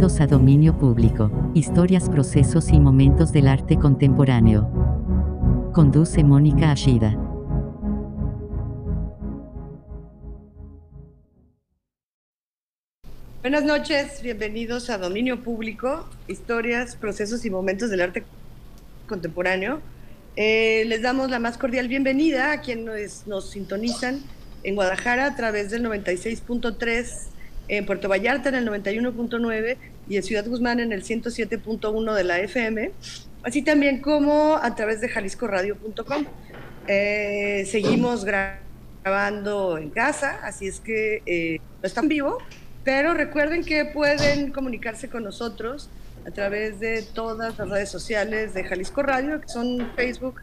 Bienvenidos a Dominio Público, historias, procesos y momentos del arte contemporáneo. Conduce Mónica Ashida. Buenas noches, bienvenidos a Dominio Público, historias, procesos y momentos del arte contemporáneo. Eh, les damos la más cordial bienvenida a quienes nos sintonizan en Guadalajara a través del 96.3, en Puerto Vallarta en el 91.9 y en Ciudad Guzmán en el 107.1 de la FM, así también como a través de jaliscoradio.com. Eh, seguimos grabando en casa, así es que eh, no están vivo, pero recuerden que pueden comunicarse con nosotros a través de todas las redes sociales de Jalisco Radio, que son Facebook,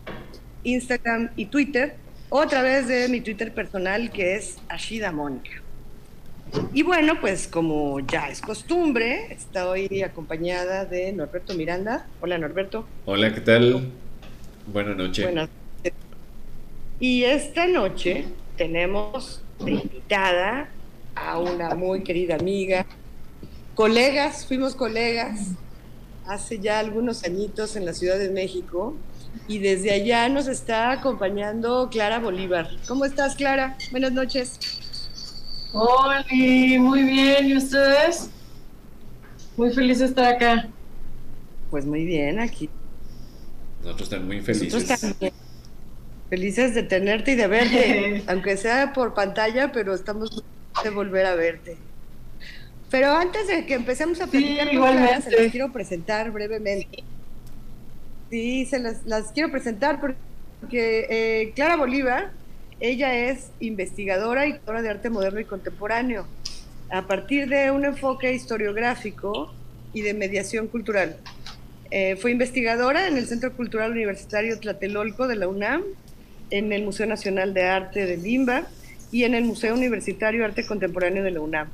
Instagram y Twitter o a través de mi Twitter personal que es Ashida Mónica. Y bueno, pues como ya es costumbre, estoy acompañada de Norberto Miranda. Hola Norberto. Hola, ¿qué tal? Buenas noches. Buenas noches. Y esta noche tenemos de invitada a una muy querida amiga, colegas, fuimos colegas hace ya algunos añitos en la Ciudad de México y desde allá nos está acompañando Clara Bolívar. ¿Cómo estás, Clara? Buenas noches. Hola, muy bien. ¿Y ustedes? Muy feliz de estar acá. Pues muy bien, aquí. Nosotros estamos muy felices. Felices de tenerte y de verte, aunque sea por pantalla, pero estamos de volver a verte. Pero antes de que empecemos a platicar, sí, Clara, se las quiero presentar brevemente. Sí, se las, las quiero presentar porque eh, Clara Bolívar, ella es investigadora y autora de arte moderno y contemporáneo, a partir de un enfoque historiográfico y de mediación cultural. Eh, fue investigadora en el Centro Cultural Universitario Tlatelolco de la UNAM, en el Museo Nacional de Arte de Limba y en el Museo Universitario Arte Contemporáneo de la UNAM.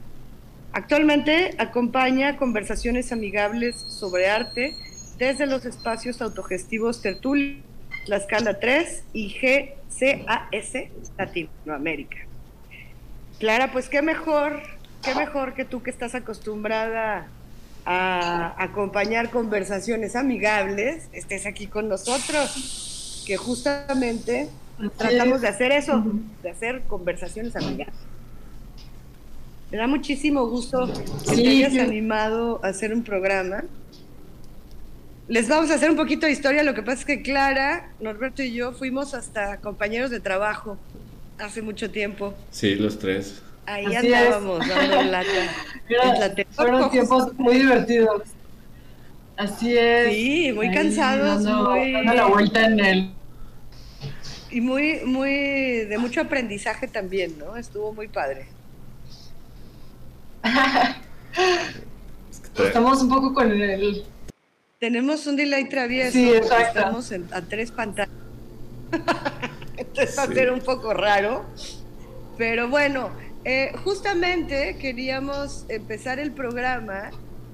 Actualmente acompaña conversaciones amigables sobre arte desde los espacios autogestivos Tertulia, la escala 3 y GCAS Latinoamérica. Clara, pues qué mejor, qué mejor que tú que estás acostumbrada a acompañar conversaciones amigables, estés aquí con nosotros, que justamente tratamos de hacer eso, de hacer conversaciones amigables. Me da muchísimo gusto que te hayas animado a hacer un programa. Les vamos a hacer un poquito de historia. Lo que pasa es que Clara, Norberto y yo fuimos hasta compañeros de trabajo hace mucho tiempo. Sí, los tres. Ahí Así andábamos es. dando lata. Era, fueron tiempos muy divertidos. Así es. Sí, muy Ahí, cansados. Dando, muy... dando la vuelta en el. Y muy, muy de mucho aprendizaje también, ¿no? Estuvo muy padre. Estamos un poco con el. Tenemos un delay travieso. Sí, exacto. Estamos en, a tres pantallas. Entonces va a ser un poco raro. Pero bueno, eh, justamente queríamos empezar el programa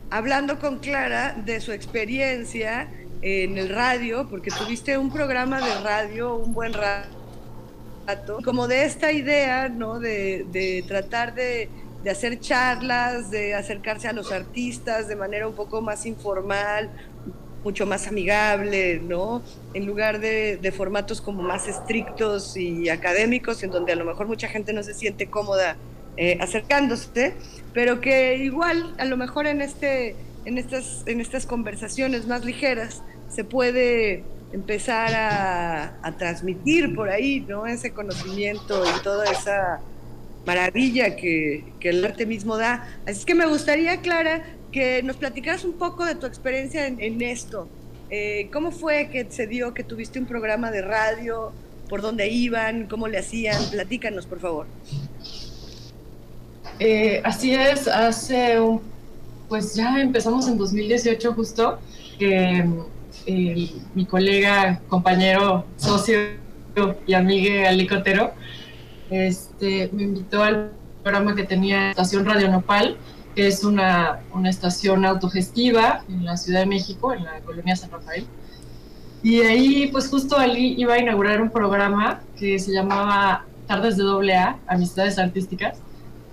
hablando con Clara de su experiencia en el radio, porque tuviste un programa de radio, un buen rato, como de esta idea, ¿no? De, de tratar de de hacer charlas, de acercarse a los artistas de manera un poco más informal, mucho más amigable, ¿no? En lugar de, de, formatos como más estrictos y académicos, en donde a lo mejor mucha gente no se siente cómoda eh, acercándose, pero que igual a lo mejor en, este, en, estas, en estas conversaciones más ligeras se puede empezar a, a transmitir por ahí, ¿no? Ese conocimiento y toda esa maravilla que, el arte mismo da. Así que me gustaría, Clara, que nos platicaras un poco de tu experiencia en, en esto. Eh, ¿Cómo fue que se dio que tuviste un programa de radio? ¿Por dónde iban? ¿Cómo le hacían? Platícanos, por favor. Eh, así es, hace un, pues ya empezamos en 2018 justo, que eh, mi colega, compañero, socio y amigo Alicotero, este, me invitó al programa que tenía Estación Radio Nopal, que es una, una, estación autogestiva en la Ciudad de México, en la colonia San Rafael. Y ahí, pues justo Ali iba a inaugurar un programa que se llamaba Tardes de Doble A, Amistades Artísticas.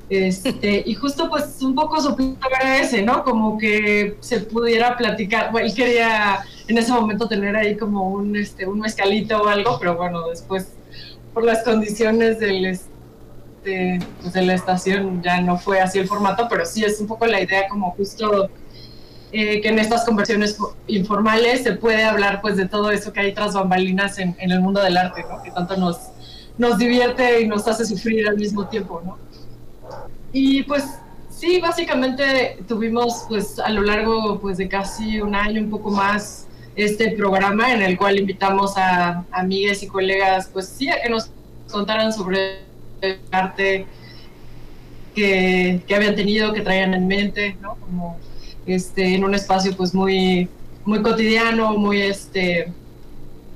Este, y justo pues un poco su punto era ese, ¿no? Como que se pudiera platicar, bueno, él quería en ese momento tener ahí como un, este, un mezcalito o algo, pero bueno, después por las condiciones del, pues, de la estación ya no fue así el formato, pero sí es un poco la idea como justo eh, que en estas conversiones informales se puede hablar pues de todo eso que hay tras bambalinas en, en el mundo del arte, ¿no? Que tanto nos, nos divierte y nos hace sufrir al mismo tiempo, ¿no? Y pues sí, básicamente tuvimos pues a lo largo pues de casi un año, un poco más, este programa en el cual invitamos a amigas y colegas pues sí a que nos contaran sobre el arte que, que habían tenido, que traían en mente, ¿no? Como este, en un espacio pues muy, muy cotidiano, muy, este,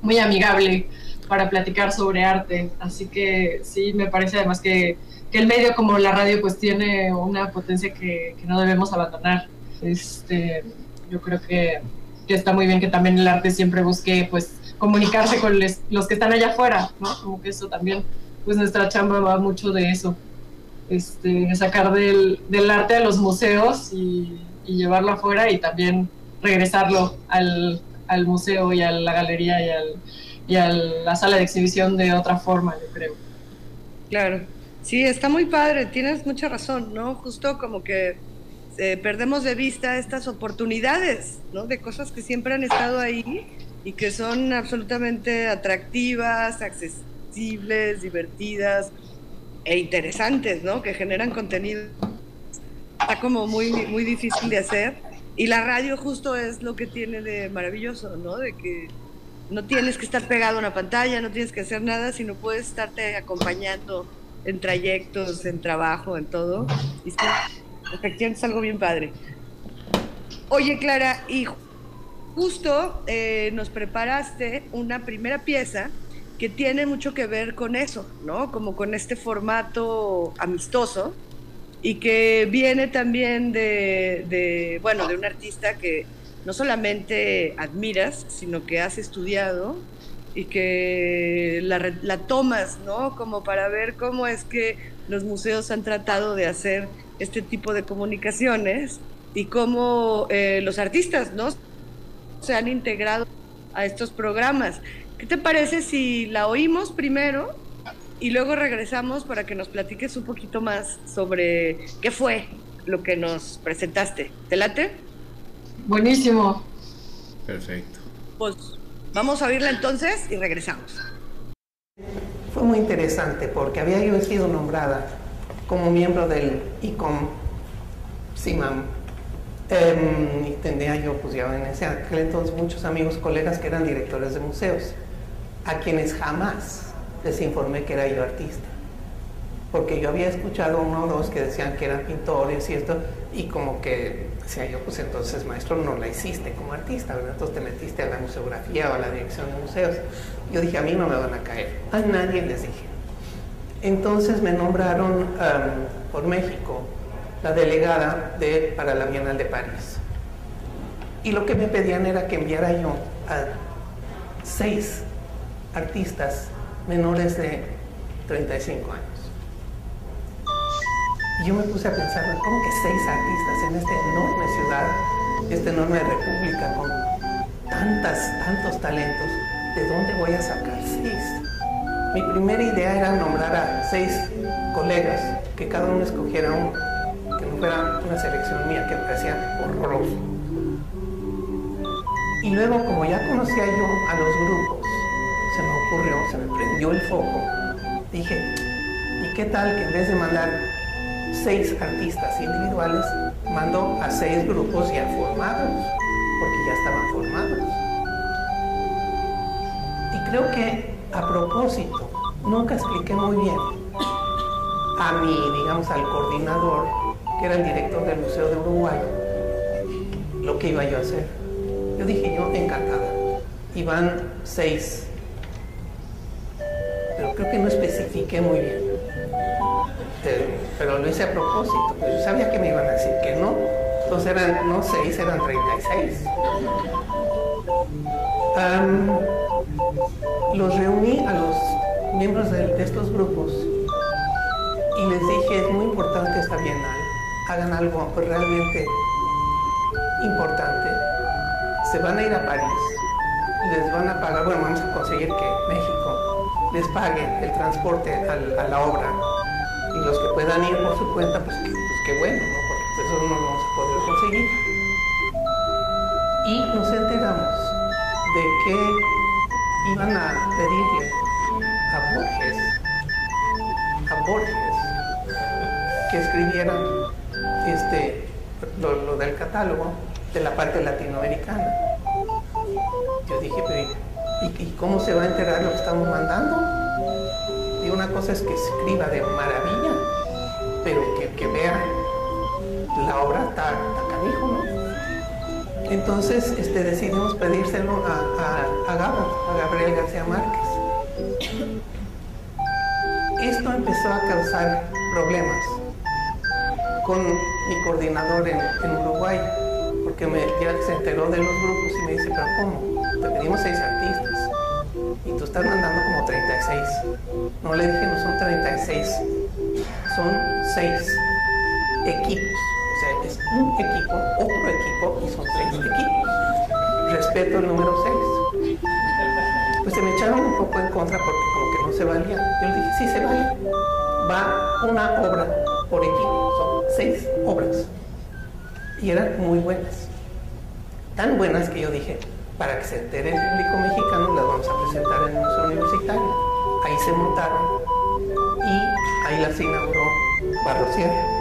muy amigable para platicar sobre arte. Así que sí, me parece además que que el medio como la radio pues tiene una potencia que, no debemos abandonar. Este, yo creo que, que, está muy bien que también el arte siempre busque pues comunicarse con los que están allá afuera, ¿no? Como que eso también, pues nuestra chamba va mucho de eso, este, sacar del, del arte a los museos y, y, llevarlo afuera y también regresarlo al, al museo y a la galería y, al, y a la sala de exhibición de otra forma, yo creo. Claro. Sí, está muy padre, tienes mucha razón, ¿no? Justo como que eh, perdemos de vista estas oportunidades, ¿no? De cosas que siempre han estado ahí y que son absolutamente atractivas, accesibles, divertidas e interesantes, ¿no? Que generan contenido. Está como muy, muy difícil de hacer. Y la radio justo es lo que tiene de maravilloso, ¿no? De que no tienes que estar pegado a una pantalla, no tienes que hacer nada, sino puedes estarte acompañando en trayectos, en trabajo, en todo. Y efectivamente es algo bien padre. Oye, Clara, y justo eh, nos preparaste una primera pieza que tiene mucho que ver con eso, ¿no? Como con este formato amistoso y que viene también de, de, bueno, de un artista que no solamente admiras, sino que has estudiado y que la, tomas, ¿no? Como para ver cómo es que los museos han tratado de hacer este tipo de comunicaciones y cómo eh, los artistas, ¿no? Se han integrado a estos programas. ¿Qué te parece si la oímos primero y luego regresamos para que nos platiques un poquito más sobre qué fue lo que nos presentaste? ¿Te late? Buenísimo. Perfecto. Pues Vamos a oírla entonces y regresamos. Fue muy interesante porque había yo sido nombrada como miembro del ICOM CIMAM. Em, y tenía yo, pues ya en ese aquel entonces, muchos amigos, colegas que eran directores de museos, a quienes jamás les informé que era yo artista porque yo había escuchado uno o dos que decían que eran pintores y esto, y como que decía yo, pues entonces maestro no la hiciste como artista, ¿verdad? entonces te metiste a la museografía o a la dirección de museos. Yo dije, a mí no me van a caer, a nadie les dije. Entonces me nombraron por México la delegada de, para la Bienal de París. Y lo que me pedían era que enviara yo a seis artistas menores de 35 años. Y yo me puse a pensar, ¿cómo que seis artistas en esta enorme ciudad, esta enorme república con tantas, tantos talentos? ¿De dónde voy a sacar seis? Mi primera idea era nombrar a seis colegas, que cada uno escogiera uno, que no fuera una selección mía, que parecía horroroso. Y luego, como ya conocía yo a los grupos, se me ocurrió, se me prendió el foco, dije, ¿y qué tal que en vez de mandar seis artistas individuales, mandó a seis grupos ya formados, porque ya estaban formados. Y creo que a propósito, nunca expliqué muy bien a mi, digamos, al coordinador, que era el director del Museo de Uruguay, lo que iba yo a hacer. Yo dije, yo encantada. Iban seis, pero creo que no especifiqué muy bien pero lo hice a propósito, pues yo sabía que me iban a decir que no, entonces eran no 6, eran 36. Los reuní a los miembros de, estos grupos y les dije, es muy importante esta bienal, hagan algo realmente importante. Se van a ir a París, les van a pagar, bueno, vamos a conseguir que México les pague el transporte a, la obra y los que puedan ir por su cuenta, pues, pues qué bueno, ¿no? porque pues, eso no lo vamos a poder conseguir. Y nos enteramos de que iban a pedirle a Borges, a Borges, que escribiera este, lo, del catálogo de la parte latinoamericana. Yo dije, pero ¿y, cómo se va a enterar lo que estamos mandando? Y una cosa es que escriba de maravilla, pero que, vea la obra está, canijo, ¿no? Entonces este, decidimos pedírselo a, a, a Gabriel García Márquez. Esto empezó a causar problemas con mi coordinador en, Uruguay, porque me, ya se enteró de los grupos y me dice, pero ¿cómo? Te pedimos seis artistas y tú estás mandando como 36. No le dije, no son 36, son seis equipos. Un equipo, otro equipo y son seis equipos. Respeto el número 6. Pues se me echaron un poco en contra porque como que no se valía. Yo dije, sí se vale. Va una obra por equipo, son seis obras. Y eran muy buenas. Tan buenas que yo dije, para que se entere el público mexicano, las vamos a presentar en el Museo Universitario. Ahí se montaron y ahí las inauguró Barrosier.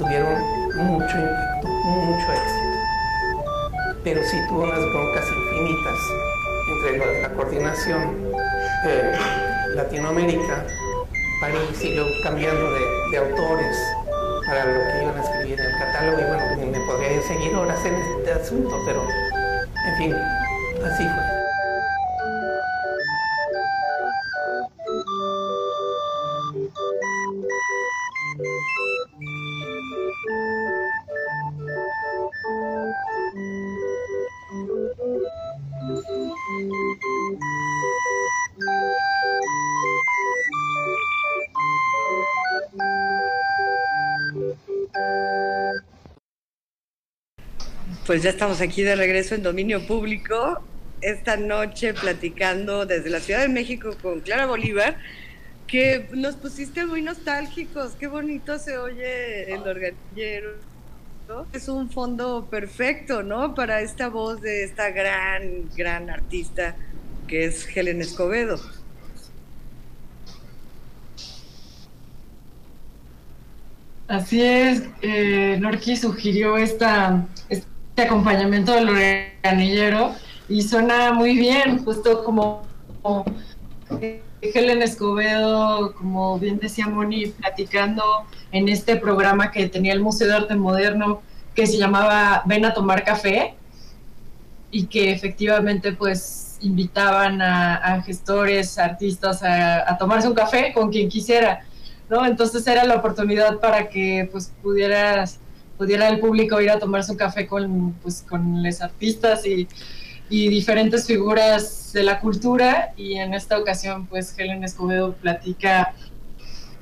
Tuvieron mucho impacto, mucho éxito. Pero sí tuvo unas broncas infinitas entre la, coordinación de Latinoamérica, París luego cambiando de, autores para lo que iban a escribir en el catálogo. Y bueno, me podría seguir horas en este asunto, pero en fin, así fue. Pues ya estamos aquí de regreso en dominio público, esta noche platicando desde la Ciudad de México con Clara Bolívar, que nos pusiste muy nostálgicos, qué bonito se oye el organillero. Es un fondo perfecto, ¿no? Para esta voz de esta gran, gran artista que es Helen Escobedo. Así es, eh, Norki sugirió esta, este acompañamiento del organillero y suena muy bien, justo como, Helen Escobedo, como bien decía Moni, platicando en este programa que tenía el Museo de Arte Moderno que se llamaba Ven a tomar café y que efectivamente pues invitaban a, gestores, artistas a, a, tomarse un café con quien quisiera, ¿no? Entonces era la oportunidad para que pues pudieras pudiera el público ir a tomarse un café con, pues, con los artistas y, y, diferentes figuras de la cultura. Y en esta ocasión, pues Helen Escobedo platica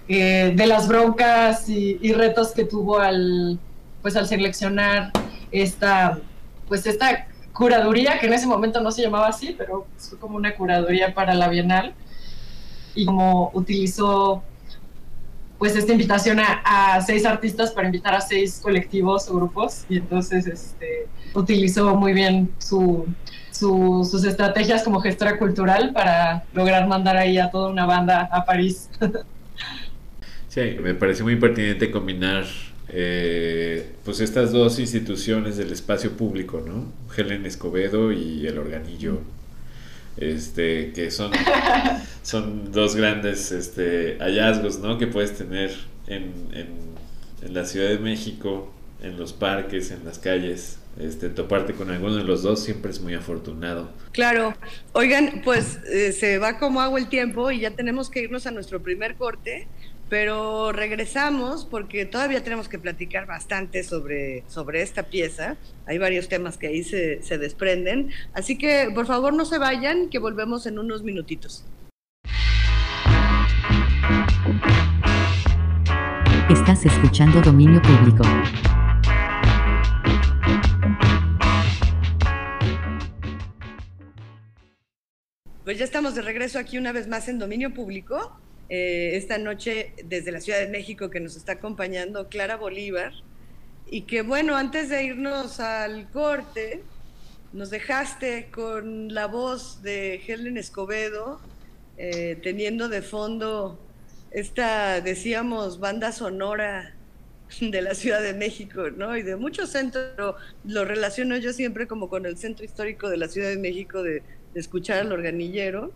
eh, de las broncas y, retos que tuvo al, pues, al seleccionar esta, pues, esta curaduría, que en ese momento no se llamaba así, pero fue como una curaduría para la Bienal. Y como utilizó pues esta invitación a, seis artistas para invitar a seis colectivos o grupos y entonces este, utilizó muy bien su, sus estrategias como gestora cultural para lograr mandar ahí a toda una banda a París. Sí, me parece muy pertinente combinar eh, pues estas dos instituciones del espacio público, ¿no? Helen Escobedo y el organillo este, que son, son dos grandes este, hallazgos ¿no? que puedes tener en, en, la Ciudad de México, en los parques, en las calles. Este, toparte con alguno de los dos siempre es muy afortunado. Claro, oigan, pues eh, se va como agua el tiempo y ya tenemos que irnos a nuestro primer corte, pero regresamos porque todavía tenemos que platicar bastante sobre, sobre esta pieza. Hay varios temas que ahí se, se desprenden. Así que por favor no se vayan, que volvemos en unos minutitos. Estás escuchando Dominio Público. Pues ya estamos de regreso aquí una vez más en Dominio Público. Eh, esta noche desde la Ciudad de México que nos está acompañando Clara Bolívar. Y que bueno, antes de irnos al corte, nos dejaste con la voz de Helen Escobedo, eh, teniendo de fondo esta, decíamos, banda sonora de la Ciudad de México, ¿no? Y de muchos centros, lo relaciono yo siempre como con el centro histórico de la Ciudad de México de, escuchar al organillero.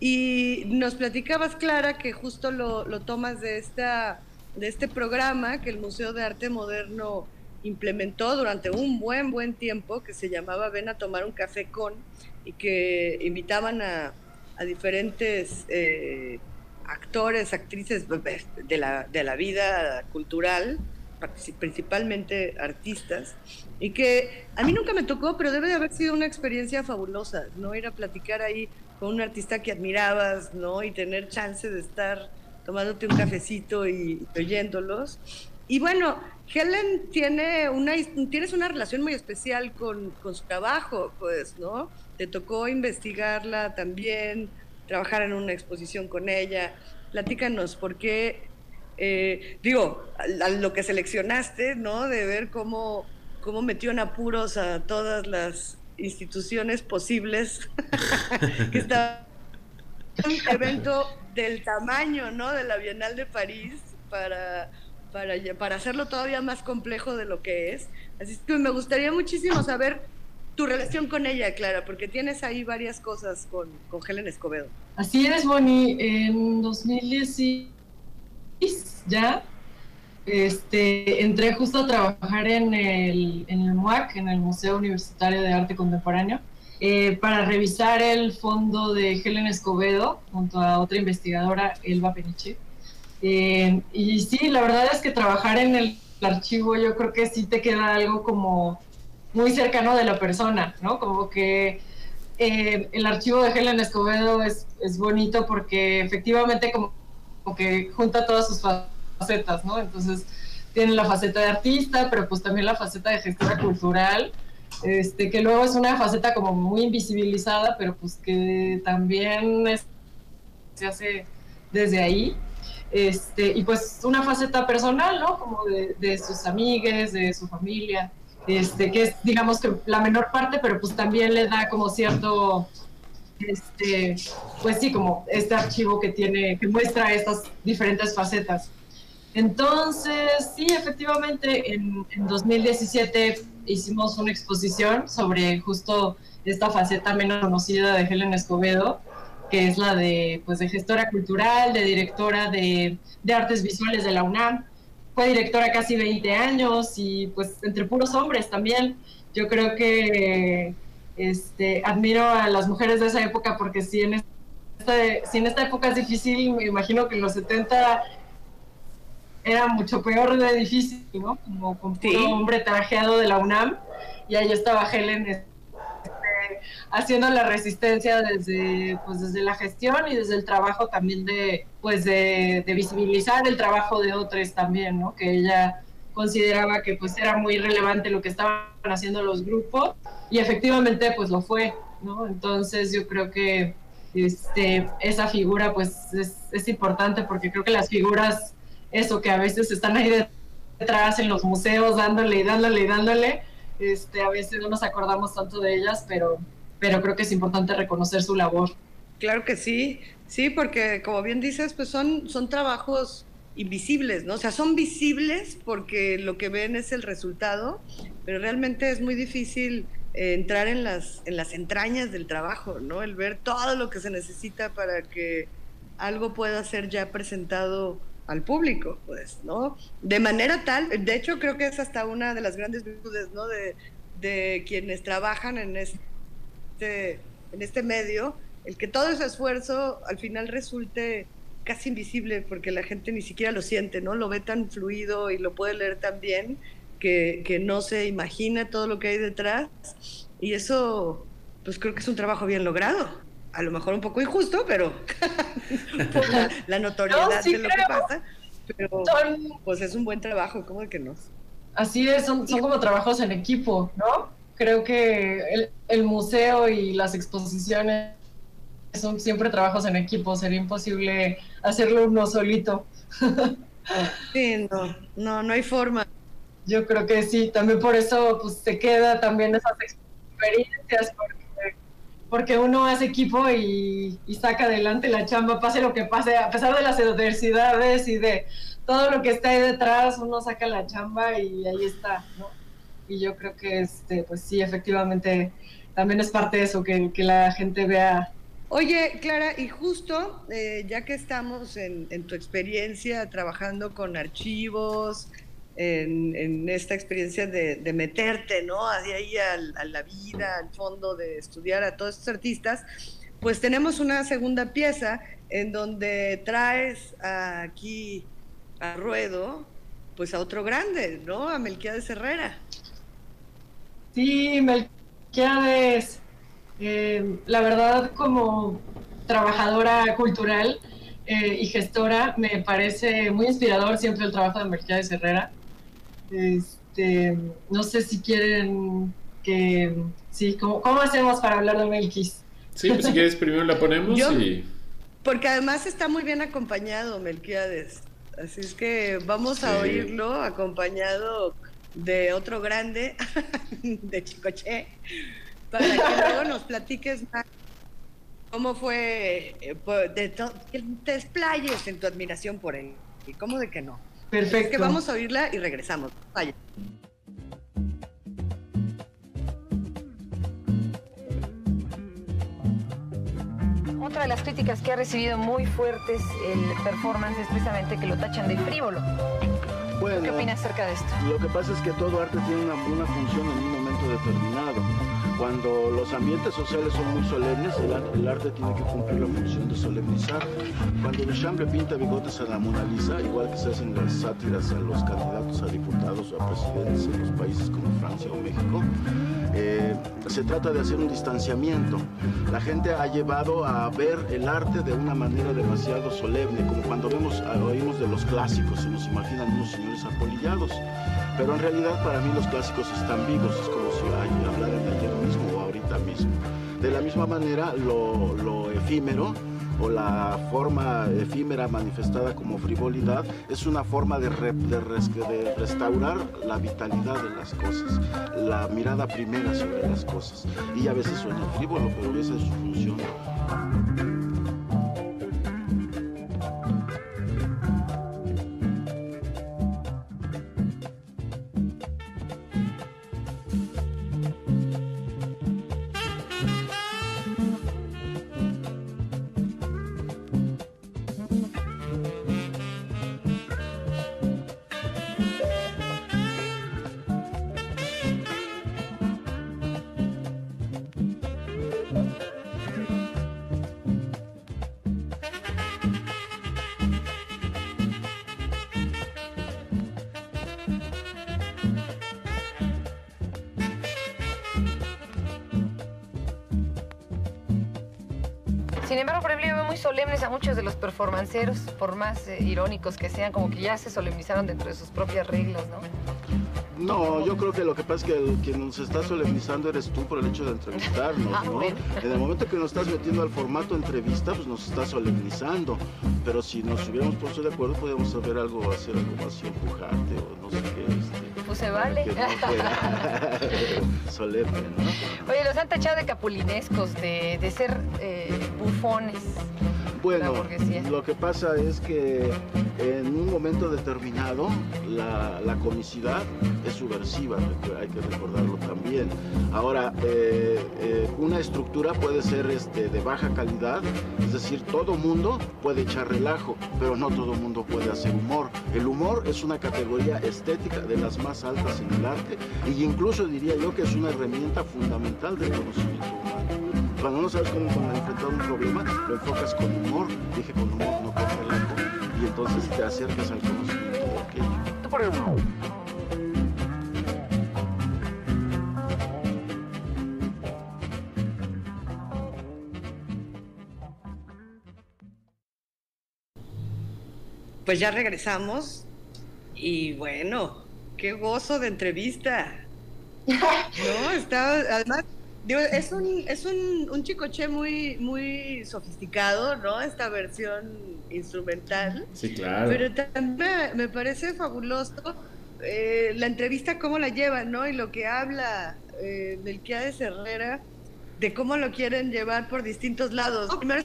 Y nos platicabas, Clara, que justo lo, tomas de, esta, de este programa que el Museo de Arte Moderno implementó durante un buen, buen tiempo, que se llamaba Ven a tomar un café con, y que invitaban a, diferentes eh, actores, actrices de la, de la vida cultural, principalmente artistas, y que a mí nunca me tocó, pero debe de haber sido una experiencia fabulosa, ¿no? Ir a platicar ahí con un artista que admirabas, ¿no? Y tener chance de estar tomándote un cafecito y, oyéndolos. Y bueno, Helen tiene una, tienes una relación muy especial con, con su trabajo, pues, ¿no? Te tocó investigarla también, trabajar en una exposición con ella. Platícanos, ¿por qué, eh, digo, a, lo que seleccionaste, ¿no? De ver cómo, cómo metió en apuros a todas las instituciones posibles que está un evento del tamaño, ¿no? De la Bienal de París para, para, para hacerlo todavía más complejo de lo que es. Así que me gustaría muchísimo saber tu relación con ella, Clara, porque tienes ahí varias cosas con, con Helen Escobedo. Así es, Bonnie. En 2016 ya este, entré justo a trabajar en el, en el MUAC, en el Museo Universitario de Arte Contemporáneo, eh, para revisar el fondo de Helen Escobedo junto a otra investigadora, Elba Peniche. Eh, y sí, la verdad es que trabajar en el archivo yo creo que sí te queda algo como muy cercano de la persona, ¿no? Como que eh, el archivo de Helen Escobedo es, es bonito porque efectivamente como, que junta todas sus facetas, ¿no? Entonces tiene la faceta de artista, pero pues también la faceta de gestora cultural, este, que luego es una faceta como muy invisibilizada, pero pues que también se hace desde ahí. Este, y pues una faceta personal, ¿no? Como de, de sus amigues, de su familia este, que es, digamos que la menor parte, pero pues también le da como cierto, este, pues sí, como este archivo que tiene, que muestra estas diferentes facetas. Entonces, sí, efectivamente, en, 2017 hicimos una exposición sobre justo esta faceta menos conocida de Helen Escobedo, que es la de, pues, de gestora cultural, de directora de, de artes visuales de la UNAM fue directora casi 20 años y pues entre puros hombres también. Yo creo que este, admiro a las mujeres de esa época porque si en, esta, si en esta época es difícil, me imagino que en los 70 era mucho peor de difícil, ¿no? Como con puro hombre trajeado de la UNAM y ahí estaba Helen haciendo la resistencia desde, pues, desde la gestión y desde el trabajo también de, pues, de, visibilizar el trabajo de otros también, ¿no? Que ella consideraba que pues era muy relevante lo que estaban haciendo los grupos y efectivamente pues lo fue, ¿no? Entonces yo creo que este, esa figura pues es, es importante porque creo que las figuras, eso que a veces están ahí detrás en los museos dándole y dándole y dándole, este, a veces no nos acordamos tanto de ellas, pero, pero creo que es importante reconocer su labor. Claro que sí, sí, porque como bien dices, pues son, son trabajos invisibles, ¿no? O sea, son visibles porque lo que ven es el resultado, pero realmente es muy difícil eh, entrar en las, en las entrañas del trabajo, ¿no? El ver todo lo que se necesita para que algo pueda ser ya presentado al público, pues, ¿no? De manera tal, de hecho creo que es hasta una de las grandes virtudes, ¿no? De, quienes trabajan en este, en este medio, el que todo ese esfuerzo al final resulte casi invisible porque la gente ni siquiera lo siente, ¿no? Lo ve tan fluido y lo puede leer tan bien que, que no se imagina todo lo que hay detrás y eso pues creo que es un trabajo bien logrado a lo mejor un poco injusto, pero por la, notoriedad de lo que pasa. pero Son, pues es un buen trabajo, ¿cómo que no? así es, son, son como trabajos en equipo, ¿no? Creo que el, el museo y las exposiciones son siempre trabajos en equipo, sería imposible hacerlo uno solito. Sí, no, no, no hay forma. Yo creo que sí, también por eso pues se queda también esas experiencias, porque, porque uno hace equipo y, saca adelante la chamba, pase lo que pase, a pesar de las adversidades y de todo lo que está ahí detrás, uno saca la chamba y ahí está, ¿no? Y yo creo que, este, pues sí, efectivamente, también es parte de eso, que, que la gente vea Oye, Clara, y justo eh, ya que estamos en, en, tu experiencia trabajando con archivos, en, en esta experiencia de, meterte, ¿no? Ahí, ahí al, a la vida, al fondo, de estudiar a todos estos artistas, pues tenemos una segunda pieza en donde traes aquí a Ruedo, pues a otro grande, ¿no? A Melquiades Herrera. Sí, Melquiades. Eh, la verdad, como trabajadora cultural eh, y gestora, me parece muy inspirador siempre el trabajo de Mercedes Herrera. Este, no sé si quieren que... Sí, ¿cómo, ¿cómo, hacemos para hablar de Melquis? Sí, pues si quieres primero la ponemos Yo, y... Porque además está muy bien acompañado Melquiades. Así es que vamos sí. a oírlo acompañado de otro grande, de Chicoche para que luego nos platiques más cómo fue, eh, de que te desplayes en tu admiración por él. ¿Y cómo de que no? Perfecto. Es que vamos a oírla y regresamos. Vaya. Otra de las críticas que ha recibido muy fuertes el performance es precisamente que lo tachan de frívolo. Bueno, ¿Qué opinas acerca de esto? Lo que pasa es que todo arte tiene una, una función en un momento determinado. Cuando los ambientes sociales son muy solemnes, el arte, tiene que cumplir la función de solemnizar. Cuando Duchamp le pinta bigotes a la Mona Lisa, igual que se hacen las sátiras a los candidatos a diputados o a presidentes en los países como Francia o México, eh, se trata de hacer un distanciamiento. La gente ha llevado a ver el arte de una manera demasiado solemne, como cuando vemos, oímos de los clásicos, se nos imaginan unos señores apolillados. Pero en realidad para mí los clásicos están vivos, es como si ay, De la misma manera, lo, efímero o la forma efímera manifestada como frivolidad es una forma de, de, restaurar la vitalidad de las cosas, la mirada primera sobre las cosas. Y a veces suena frívolo, pero esa es su función. De los performanceros, por más eh, irónicos que sean, como que ya se solemnizaron dentro de sus propias reglas, ¿no? No, yo creo que lo que pasa es que el, quien nos está solemnizando eres tú por el hecho de entrevistarnos, Ah, ¿no? En el momento que nos estás metiendo al formato entrevista, pues nos estás solemnizando. Pero si nos hubiéramos puesto de acuerdo, podríamos saber algo, hacer algo así, empujarte o no sé qué. Este, Pues se vale. no solemne, ¿no? Oye, los han tachado de capulinescos, de, de ser eh, bufones. Bueno, lo que pasa es que en un momento determinado la, la comicidad es subversiva, hay que recordarlo también. Ahora, eh, eh, una estructura puede ser este, de baja calidad, es decir, todo mundo puede echar relajo, pero no todo mundo puede hacer humor. El humor es una categoría estética de las más altas en el arte y incluso diría yo que es una herramienta fundamental del conocimiento. Cuando no sabes cómo enfrentar un problema, lo enfocas con humor, dije con humor, no con relajo, y entonces te acercas al conocimiento de aquello. Tú por ejemplo. pues ya regresamos y bueno, qué gozo de entrevista. No, está, además, digo, es un, es un, un chicoche muy, muy sofisticado, ¿no? Esta versión instrumental. Sí, claro. Pero también me, parece fabuloso eh, la entrevista, cómo la llevan, ¿no? Y lo que habla eh, Melquiades Herrera de cómo lo quieren llevar por distintos lados. Primero,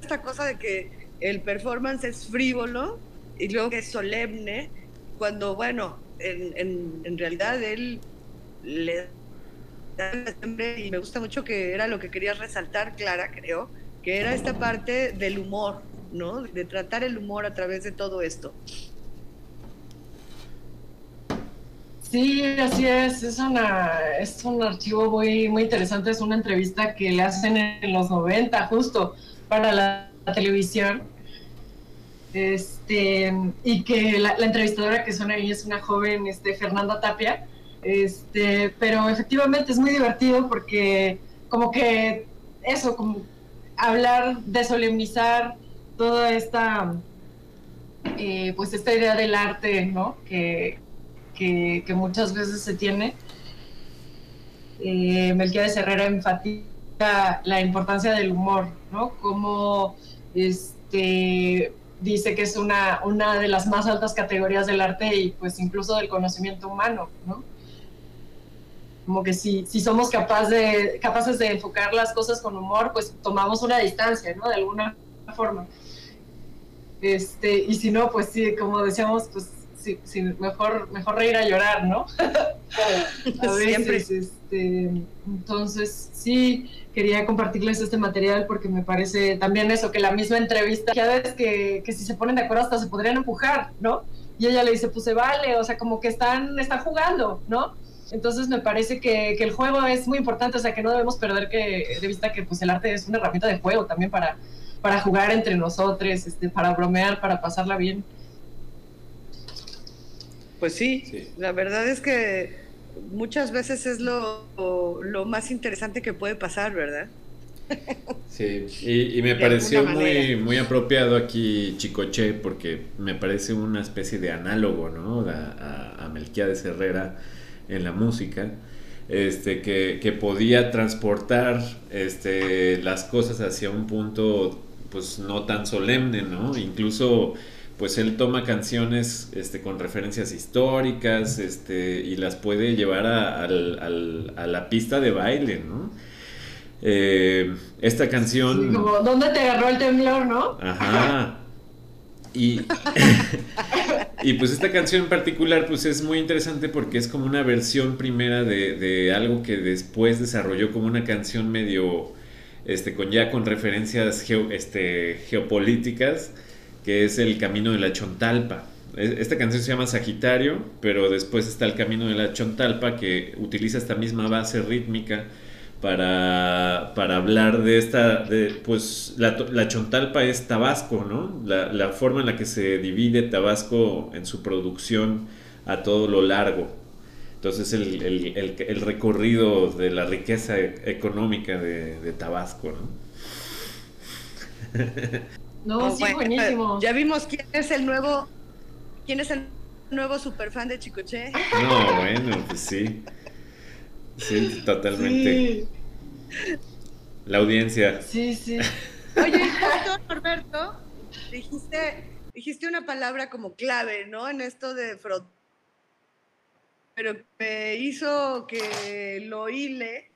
esta cosa de que el performance es frívolo y luego que es solemne, cuando, bueno, en, en, en realidad él le y me gusta mucho que era lo que quería resaltar, Clara, creo, que era esta parte del humor, ¿no? De tratar el humor a través de todo esto. Sí, así es. Es, una, es un archivo muy, muy interesante. Es una entrevista que le hacen en los 90, justo para la, televisión. Este, y que la, entrevistadora que suena ahí es una joven este, Fernanda Tapia. Este, pero efectivamente es muy divertido porque como que eso, como hablar de solemnizar toda esta, eh, pues esta idea del arte, ¿no? Que, que, que muchas veces se tiene. Eh, Melquiades Herrera enfatiza la importancia del humor, ¿no? Como este, dice que es una, una de las más altas categorías del arte y pues incluso del conocimiento humano, ¿no? Como que si, si somos capaz de, capaces de enfocar las cosas con humor, pues tomamos una distancia, ¿no? De alguna forma. Este, y si no, pues sí, como decíamos, pues sí, sí, mejor, mejor reír a llorar, ¿no? a veces, Siempre. este, entonces sí, quería compartirles este material porque me parece también eso, que la misma entrevista, ya ves que, que si se ponen de acuerdo hasta se podrían empujar, ¿no? Y ella le dice, pues se vale, o sea, como que están, están jugando, ¿no? Entonces me parece que, que, el juego es muy importante, o sea, que no debemos perder que, de vista que pues el arte es una herramienta de juego también para, para jugar entre nosotros, este, para bromear, para pasarla bien. Pues sí, sí, la verdad es que muchas veces es lo, lo más interesante que puede pasar, ¿verdad? Sí, y, y me de pareció muy, muy apropiado aquí Chicoche porque me parece una especie de análogo, ¿no? A, a, a Melquiades Herrera en la música, este, que, que, podía transportar este, las cosas hacia un punto pues no tan solemne, ¿no? Incluso pues él toma canciones este, con referencias históricas este, y las puede llevar a, a, a, a la pista de baile, ¿no? Eh, esta canción... Sí, como, ¿dónde te agarró el temblor, no? Ajá. Y, y pues esta canción en particular pues es muy interesante porque es como una versión primera de, de, algo que después desarrolló como una canción medio este con ya con referencias geo, este, geopolíticas que es el camino de la Chontalpa. Esta canción se llama Sagitario, pero después está el camino de la Chontalpa que utiliza esta misma base rítmica para, para hablar de esta, de, pues la, la, Chontalpa es Tabasco, ¿no? La, la, forma en la que se divide Tabasco en su producción a todo lo largo. Entonces el, el, el, el recorrido de la riqueza económica de, de Tabasco, ¿no? No, oh, sí, bueno, buenísimo. Ya vimos quién es el nuevo, quién es el nuevo superfan de Chicoche. No, bueno, pues sí. Sí, totalmente. Sí. La audiencia. Sí, sí. Oye, justo, Norberto, dijiste, dijiste una palabra como clave, ¿no? En esto de frot pero me hizo que lo hile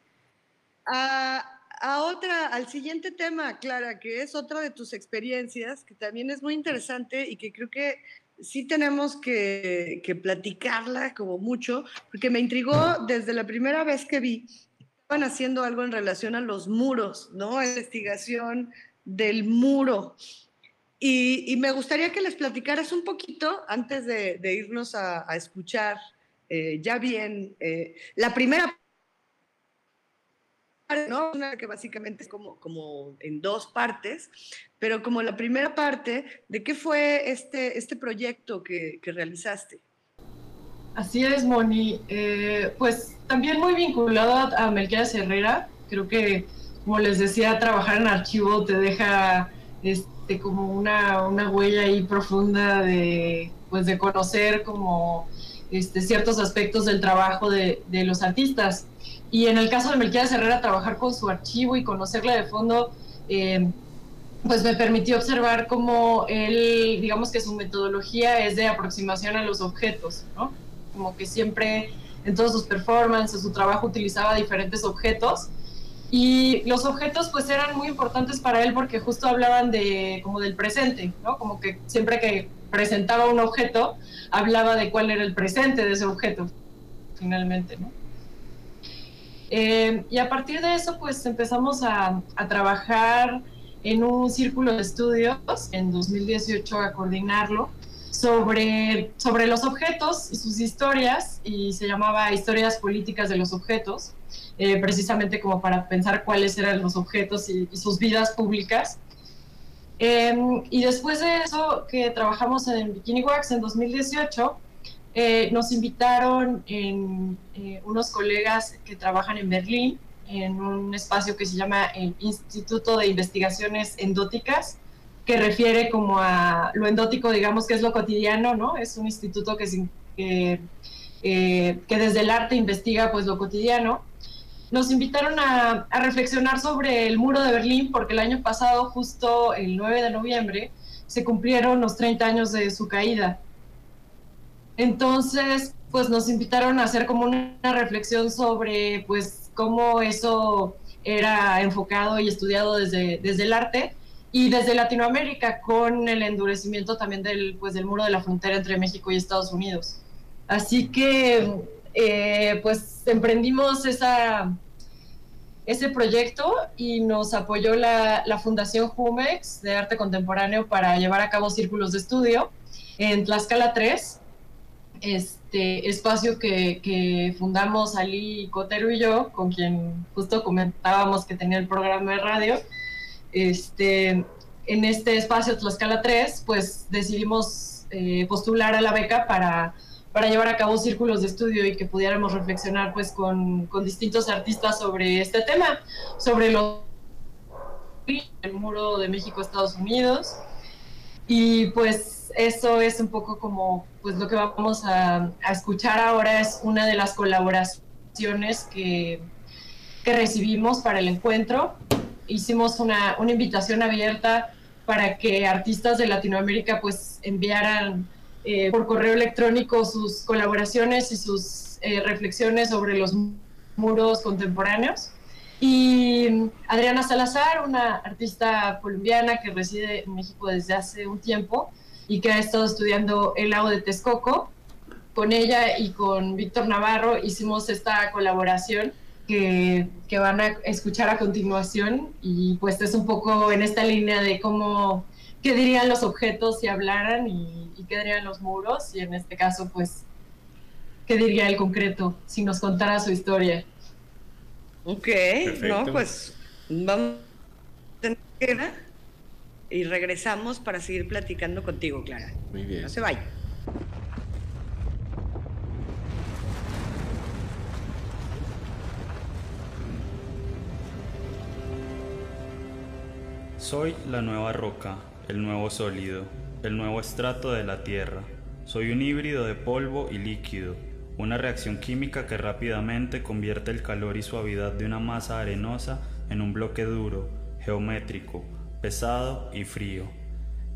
a, a, otra, al siguiente tema, Clara, que es otra de tus experiencias, que también es muy interesante y que creo que sí tenemos que, que, platicarla como mucho, porque me intrigó desde la primera vez que vi, estaban haciendo algo en relación a los muros, ¿no? Investigación del muro. Y, me gustaría que les platicaras un poquito antes de, irnos a, a escuchar eh, ya bien eh, la primera ¿no? Una que básicamente es como, como en dos partes, pero como la primera parte, ¿de qué fue este, este proyecto que, que realizaste? Así es, Moni. Eh, pues también muy vinculado a Melquiades Herrera. Creo que, como les decía, trabajar en archivo te deja este, como una, una huella ahí profunda de, pues, de conocer como este, ciertos aspectos del trabajo de, de los artistas. Y en el caso de Melquiades Herrera, trabajar con su archivo y conocerla de fondo, eh, pues me permitió observar cómo él, digamos que su metodología es de aproximación a los objetos, ¿no? Como que siempre en todos sus performances, su trabajo utilizaba diferentes objetos y los objetos pues eran muy importantes para él porque justo hablaban de como del presente, ¿no? Como que siempre que presentaba un objeto hablaba de cuál era el presente de ese objeto, finalmente, ¿no? Eh, y a partir de eso pues empezamos a, a trabajar en un círculo de estudios en 2018 a coordinarlo sobre, sobre los objetos y sus historias y se llamaba Historias Políticas de los Objetos, eh, precisamente como para pensar cuáles eran los objetos y, y sus vidas públicas. Eh, y después de eso que trabajamos en Bikini Wax en 2018, eh, nos invitaron en, eh, unos colegas que trabajan en Berlín en un espacio que se llama el Instituto de Investigaciones Endóticas, que refiere como a lo endótico, digamos que es lo cotidiano, ¿no? Es un instituto que, que, eh, que desde el arte investiga pues lo cotidiano. Nos invitaron a, a, reflexionar sobre el muro de Berlín porque el año pasado, justo el 9 de noviembre, se cumplieron los 30 años de su caída. Entonces, pues nos invitaron a hacer como una reflexión sobre pues cómo eso era enfocado y estudiado desde, desde el arte y desde Latinoamérica con el endurecimiento también del, pues, del muro de la frontera entre México y Estados Unidos. Así que eh, pues emprendimos esa, ese proyecto y nos apoyó la, la, Fundación Jumex de Arte Contemporáneo para llevar a cabo círculos de estudio en Tlaxcala 3, este espacio que, que fundamos Ali Cotero y yo, con quien justo comentábamos que tenía el programa de radio. Este, en este espacio Tlaxcala 3, pues decidimos eh, postular a la beca para, para llevar a cabo círculos de estudio y que pudiéramos reflexionar pues con, con distintos artistas sobre este tema, sobre los el muro de México Estados Unidos. Y pues eso es un poco como pues lo que vamos a, escuchar ahora es una de las colaboraciones que, que recibimos para el encuentro hicimos una, una, invitación abierta para que artistas de Latinoamérica pues enviaran eh, por correo electrónico sus colaboraciones y sus eh, reflexiones sobre los muros contemporáneos. Y Adriana Salazar, una artista colombiana que reside en México desde hace un tiempo y que ha estado estudiando el lago de Texcoco, con ella y con Víctor Navarro. Hicimos esta colaboración que, que, van a escuchar a continuación y pues es un poco en esta línea de cómo, qué dirían los objetos si hablaran y, y qué dirían los muros. Y en este caso pues qué diría el concreto si nos contara su historia. Ok, Perfecto. no, pues vamos a y regresamos para seguir platicando contigo, Clara. Muy bien. No se vaya. Soy la nueva roca, el nuevo sólido, el nuevo estrato de la Tierra. Soy un híbrido de polvo y líquido, una reacción química que rápidamente convierte el calor y suavidad de una masa arenosa en un bloque duro, geométrico, pesado y frío.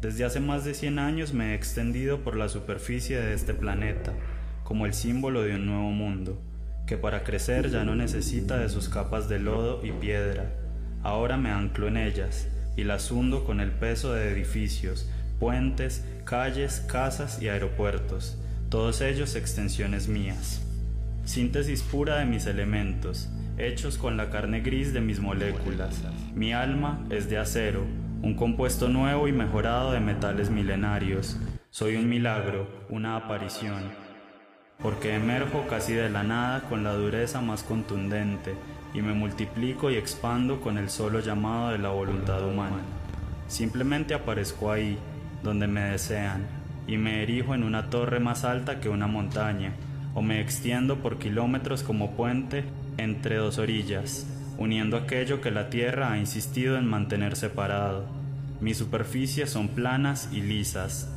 Desde hace más de 100 años me he extendido por la superficie de este planeta, como el símbolo de un nuevo mundo, que para crecer ya no necesita de sus capas de lodo y piedra. Ahora me anclo en ellas, y las hundo con el peso de edificios, puentes, calles, casas y aeropuertos, todos ellos extensiones mías. Síntesis pura de mis elementos, hechos con la carne gris de mis moléculas. Mi alma es de acero, un compuesto nuevo y mejorado de metales milenarios. Soy un milagro, una aparición, porque emerjo casi de la nada con la dureza más contundente, y me multiplico y expando con el solo llamado de la voluntad humana. Simplemente aparezco ahí, donde me desean, y me erijo en una torre más alta que una montaña, o me extiendo por kilómetros como puente entre dos orillas, uniendo aquello que la Tierra ha insistido en mantener separado. Mis superficies son planas y lisas.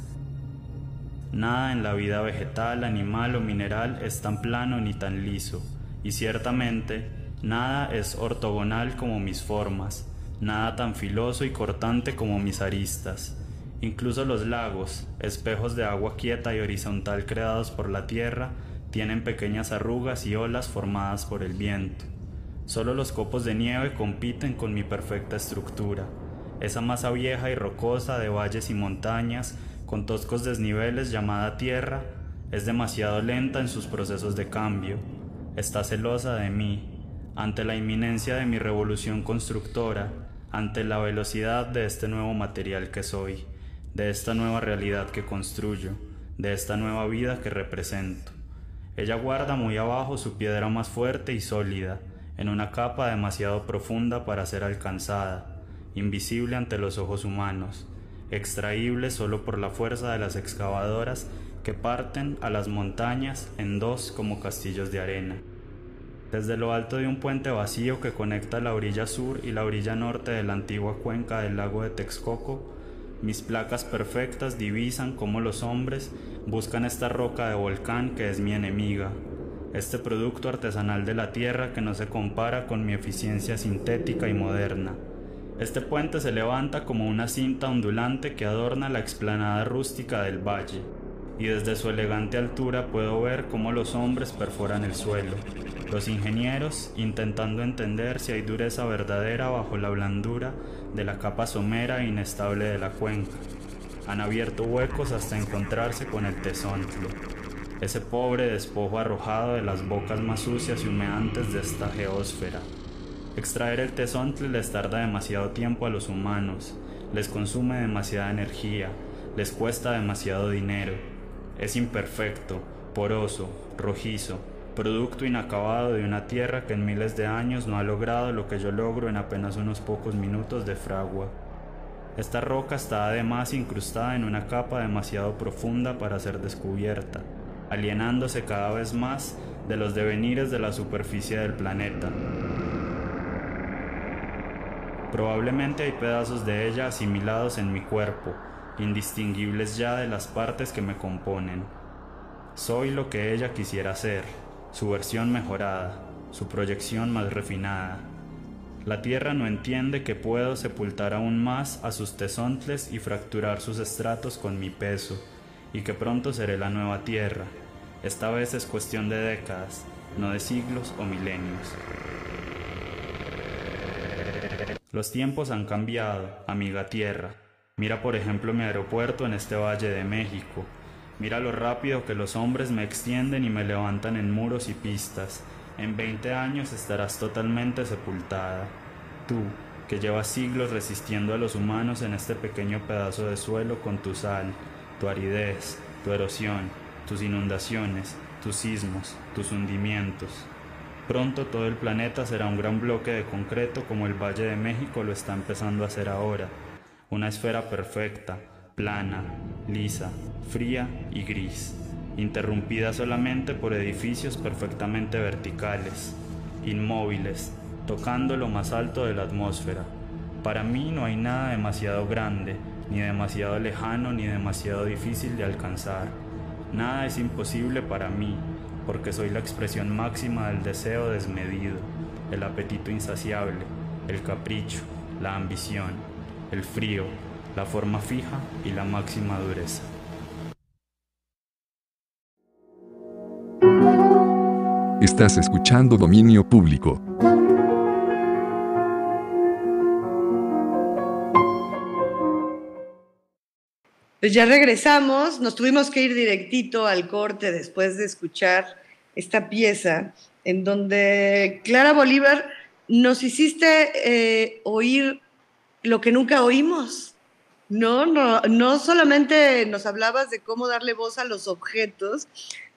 Nada en la vida vegetal, animal o mineral es tan plano ni tan liso, y ciertamente nada es ortogonal como mis formas, nada tan filoso y cortante como mis aristas. Incluso los lagos, espejos de agua quieta y horizontal creados por la tierra, tienen pequeñas arrugas y olas formadas por el viento. Solo los copos de nieve compiten con mi perfecta estructura. Esa masa vieja y rocosa de valles y montañas, con toscos desniveles llamada tierra, es demasiado lenta en sus procesos de cambio. Está celosa de mí, ante la inminencia de mi revolución constructora, ante la velocidad de este nuevo material que soy, de esta nueva realidad que construyo, de esta nueva vida que represento. Ella guarda muy abajo su piedra más fuerte y sólida, en una capa demasiado profunda para ser alcanzada, invisible ante los ojos humanos, extraíble solo por la fuerza de las excavadoras que parten a las montañas en dos como castillos de arena. Desde lo alto de un puente vacío que conecta la orilla sur y la orilla norte de la antigua cuenca del lago de Texcoco, mis placas perfectas divisan cómo los hombres buscan esta roca de volcán que es mi enemiga, este producto artesanal de la tierra que no se compara con mi eficiencia sintética y moderna. Este puente se levanta como una cinta ondulante que adorna la explanada rústica del valle, y desde su elegante altura puedo ver cómo los hombres perforan el suelo, los ingenieros intentando entender si hay dureza verdadera bajo la blandura de la capa somera e inestable de la cuenca. Han abierto huecos hasta encontrarse con el tesóntlo, ese pobre despojo arrojado de las bocas más sucias y humeantes de esta geósfera. Extraer el tesontle les tarda demasiado tiempo a los humanos, les consume demasiada energía, les cuesta demasiado dinero. Es imperfecto, poroso, rojizo, producto inacabado de una tierra que en miles de años no ha logrado lo que yo logro en apenas unos pocos minutos de fragua. Esta roca está además incrustada en una capa demasiado profunda para ser descubierta, alienándose cada vez más de los devenires de la superficie del planeta. Probablemente hay pedazos de ella asimilados en mi cuerpo, indistinguibles ya de las partes que me componen. Soy lo que ella quisiera ser, su versión mejorada, su proyección más refinada. La tierra no entiende que puedo sepultar aún más a sus tesontles y fracturar sus estratos con mi peso, y que pronto seré la nueva tierra. Esta vez es cuestión de décadas, no de siglos o milenios. Los tiempos han cambiado, amiga tierra. Mira por ejemplo mi aeropuerto en este valle de México. Mira lo rápido que los hombres me extienden y me levantan en muros y pistas. En 20 años estarás totalmente sepultada. Tú, que llevas siglos resistiendo a los humanos en este pequeño pedazo de suelo con tu sal, tu aridez, tu erosión, tus inundaciones, tus sismos, tus hundimientos. Pronto todo el planeta será un gran bloque de concreto como el Valle de México lo está empezando a hacer ahora. Una esfera perfecta, plana, lisa, fría y gris interrumpida solamente por edificios perfectamente verticales, inmóviles, tocando lo más alto de la atmósfera. Para mí no hay nada demasiado grande, ni demasiado lejano, ni demasiado difícil de alcanzar. Nada es imposible para mí, porque soy la expresión máxima del deseo desmedido, el apetito insaciable, el capricho, la ambición, el frío, la forma fija y la máxima dureza. Estás escuchando Dominio Público. Pues ya regresamos, nos tuvimos que ir directito al corte después de escuchar esta pieza en donde Clara Bolívar nos hiciste eh, oír lo que nunca oímos. No, no, no solamente nos hablabas de cómo darle voz a los objetos,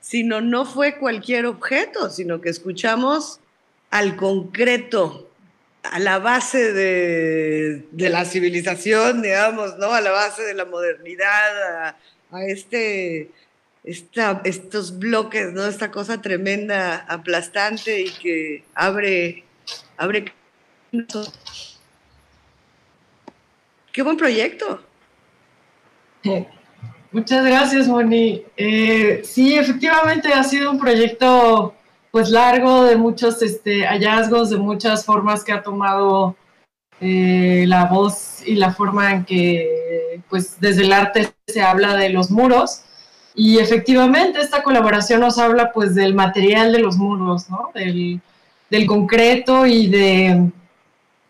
sino no fue cualquier objeto, sino que escuchamos al concreto, a la base de, la civilización, digamos, ¿no? A la base de la modernidad, a, este, estos bloques, ¿no? Esta cosa tremenda, aplastante y que abre, abre qué buen proyecto. Muchas gracias, Moni. Eh, sí, efectivamente ha sido un proyecto pues largo de muchos este, hallazgos, de muchas formas que ha tomado eh, la voz y la forma en que pues desde el arte se habla de los muros. Y efectivamente esta colaboración nos habla pues del material de los muros, ¿no? Del concreto y de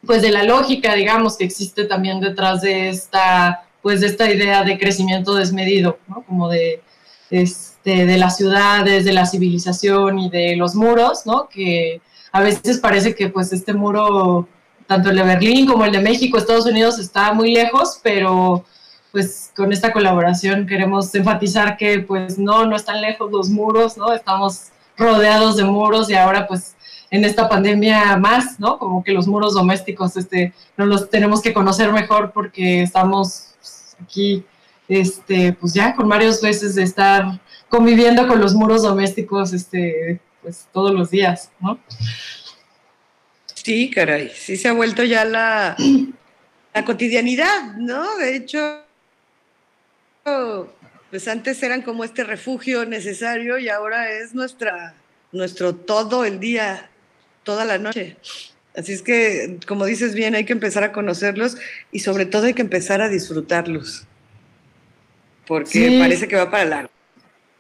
pues de la lógica, digamos, que existe también detrás de esta pues de esta idea de crecimiento desmedido, ¿no? Como de, este, de las ciudades, de la civilización y de los muros, ¿no? Que a veces parece que pues este muro, tanto el de Berlín como el de México, Estados Unidos, está muy lejos, pero pues con esta colaboración queremos enfatizar que pues no, no están lejos los muros, ¿no? Estamos rodeados de muros y ahora pues en esta pandemia más, ¿no? Como que los muros domésticos, este, no los tenemos que conocer mejor porque estamos aquí, este, pues ya con varios veces de estar conviviendo con los muros domésticos, este, pues todos los días, ¿no? Sí, caray, sí se ha vuelto ya la, la cotidianidad, ¿no? De hecho, pues antes eran como este refugio necesario y ahora es nuestra, nuestro todo el día, toda la noche. Así es que, como dices bien, hay que empezar a conocerlos y sobre todo hay que empezar a disfrutarlos, porque parece que va para largo.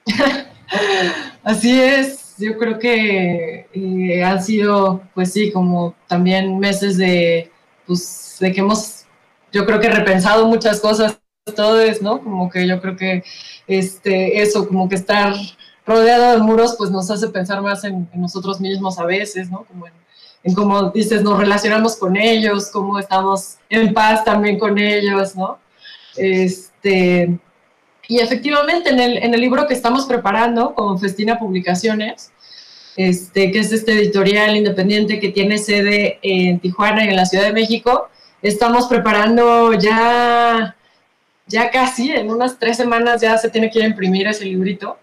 Así es, yo creo que eh, han sido, pues sí, como también meses de, pues, de que hemos, yo creo que repensado muchas cosas todos, ¿no? Como que yo creo que este, eso, como que estar rodeado de muros, pues nos hace pensar más en, en nosotros mismos a veces, ¿no? Como en en cómo dices, nos relacionamos con ellos, cómo estamos en paz también con ellos, ¿no? Este, y efectivamente, en el, en el libro que estamos preparando con Festina Publicaciones, este, que es este editorial independiente que tiene sede en Tijuana y en la Ciudad de México, estamos preparando ya, ya casi, en unas tres semanas ya se tiene que imprimir ese librito.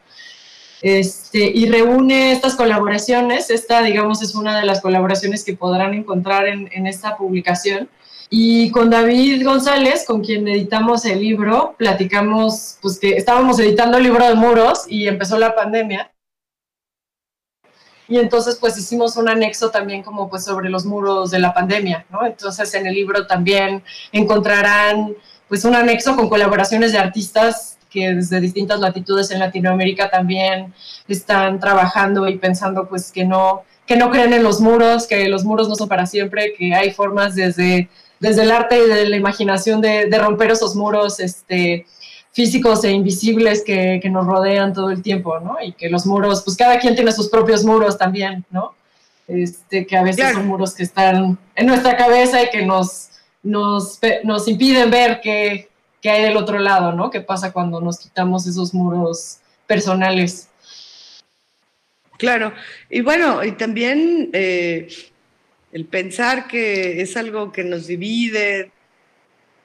Este, y reúne estas colaboraciones. Esta, digamos, es una de las colaboraciones que podrán encontrar en, en esta publicación. Y con David González, con quien editamos el libro, platicamos, pues que estábamos editando el libro de muros y empezó la pandemia. Y entonces pues hicimos un anexo también como pues sobre los muros de la pandemia, ¿no? Entonces en el libro también encontrarán pues un anexo con colaboraciones de artistas que desde distintas latitudes en Latinoamérica también están trabajando y pensando pues que no, que no creen en los muros, que los muros no son para siempre, que hay formas desde, desde el arte y de la imaginación de, de romper esos muros este, físicos e invisibles que, que, nos rodean todo el tiempo, ¿no? Y que los muros, pues cada quien tiene sus propios muros también, ¿no? Este, que a veces claro. son muros que están en nuestra cabeza y que nos, nos, nos impiden ver que, que hay del otro lado, ¿no? ¿Qué pasa cuando nos quitamos esos muros personales? Claro, y bueno, y también eh, el pensar que es algo que nos divide,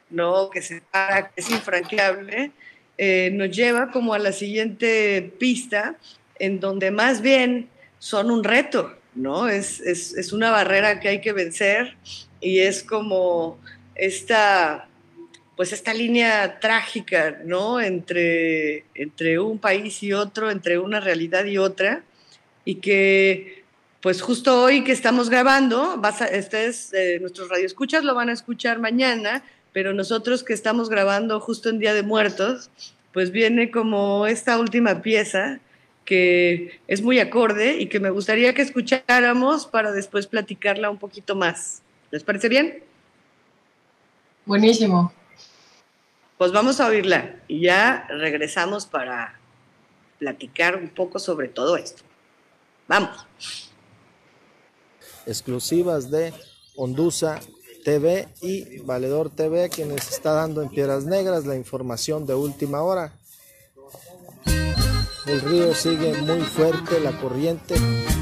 ¿no? Que separa, que es infranqueable, eh, nos lleva como a la siguiente pista, en donde más bien son un reto, ¿no? Es, es, es una barrera que hay que vencer y es como esta pues esta línea trágica, ¿no? Entre, entre un país y otro, entre una realidad y otra, y que pues justo hoy que estamos grabando, vas a, ustedes, eh, nuestros radioescuchas lo van a escuchar mañana, pero nosotros que estamos grabando justo en Día de Muertos, pues viene como esta última pieza que es muy acorde y que me gustaría que escucháramos para después platicarla un poquito más. ¿Les parece bien? Buenísimo. Pues vamos a oírla y ya regresamos para platicar un poco sobre todo esto. Vamos. Exclusivas de Hondusa TV y Valedor TV, quienes está dando en Piedras Negras la información de última hora. El río sigue muy fuerte, la corriente